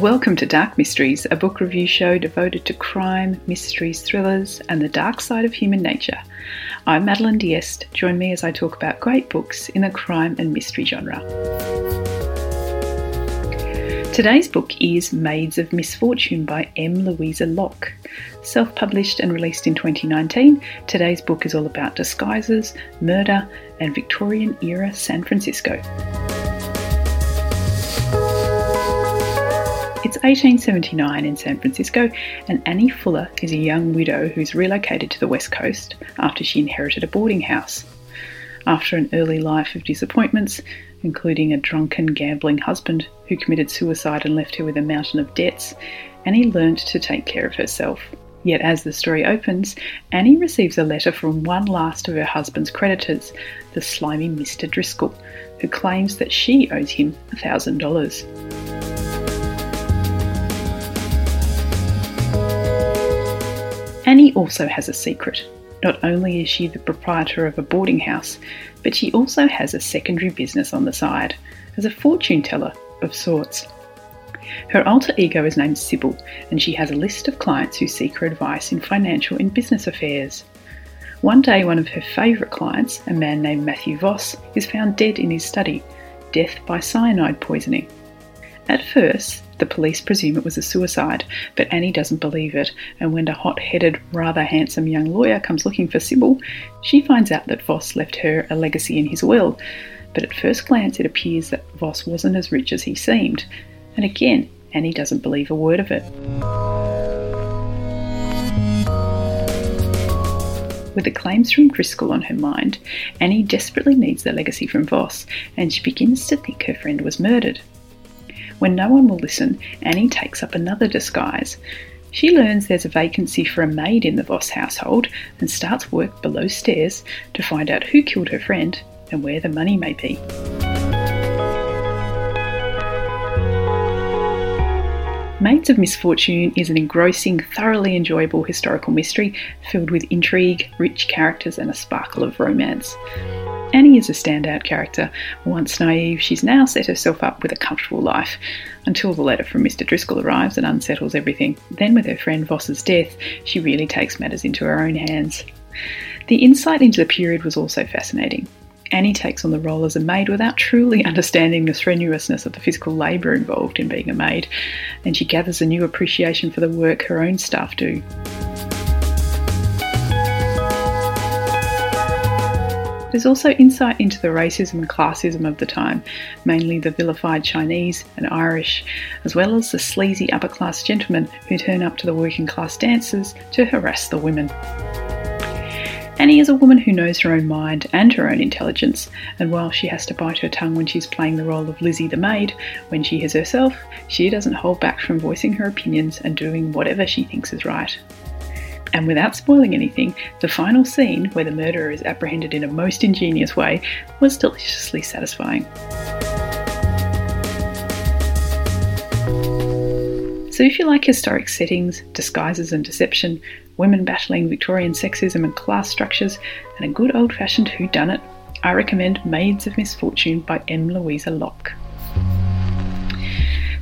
Welcome to Dark Mysteries, a book review show devoted to crime, mysteries, thrillers, and the dark side of human nature. I'm Madeleine D'Este. Join me as I talk about great books in the crime and mystery genre. Today's book is Maids of Misfortune by M. Louisa Locke. Self published and released in 2019, today's book is all about disguises, murder, and Victorian era San Francisco. 1879 in San Francisco, and Annie Fuller is a young widow who's relocated to the West Coast after she inherited a boarding house. After an early life of disappointments, including a drunken, gambling husband who committed suicide and left her with a mountain of debts, Annie learnt to take care of herself. Yet, as the story opens, Annie receives a letter from one last of her husband's creditors, the slimy Mr. Driscoll, who claims that she owes him $1,000. Annie also has a secret. Not only is she the proprietor of a boarding house, but she also has a secondary business on the side, as a fortune teller of sorts. Her alter ego is named Sybil, and she has a list of clients who seek her advice in financial and business affairs. One day, one of her favourite clients, a man named Matthew Voss, is found dead in his study, death by cyanide poisoning. At first, the police presume it was a suicide, but Annie doesn't believe it, and when a hot headed, rather handsome young lawyer comes looking for Sybil, she finds out that Voss left her a legacy in his will. But at first glance, it appears that Voss wasn't as rich as he seemed, and again, Annie doesn't believe a word of it. With the claims from Driscoll on her mind, Annie desperately needs the legacy from Voss, and she begins to think her friend was murdered. When no one will listen, Annie takes up another disguise. She learns there's a vacancy for a maid in the Voss household and starts work below stairs to find out who killed her friend and where the money may be. Maids of Misfortune is an engrossing, thoroughly enjoyable historical mystery filled with intrigue, rich characters, and a sparkle of romance. Annie is a standout character. Once naive, she's now set herself up with a comfortable life until the letter from Mr. Driscoll arrives and unsettles everything. Then, with her friend Voss's death, she really takes matters into her own hands. The insight into the period was also fascinating. Annie takes on the role as a maid without truly understanding the strenuousness of the physical labour involved in being a maid, and she gathers a new appreciation for the work her own staff do. There's also insight into the racism and classism of the time, mainly the vilified Chinese and Irish, as well as the sleazy upper class gentlemen who turn up to the working class dances to harass the women. Annie is a woman who knows her own mind and her own intelligence, and while she has to bite her tongue when she's playing the role of Lizzie the maid, when she is herself, she doesn't hold back from voicing her opinions and doing whatever she thinks is right. And without spoiling anything, the final scene, where the murderer is apprehended in a most ingenious way, was deliciously satisfying. So, if you like historic settings, disguises and deception, women battling Victorian sexism and class structures, and a good old fashioned whodunit, I recommend Maids of Misfortune by M. Louisa Locke.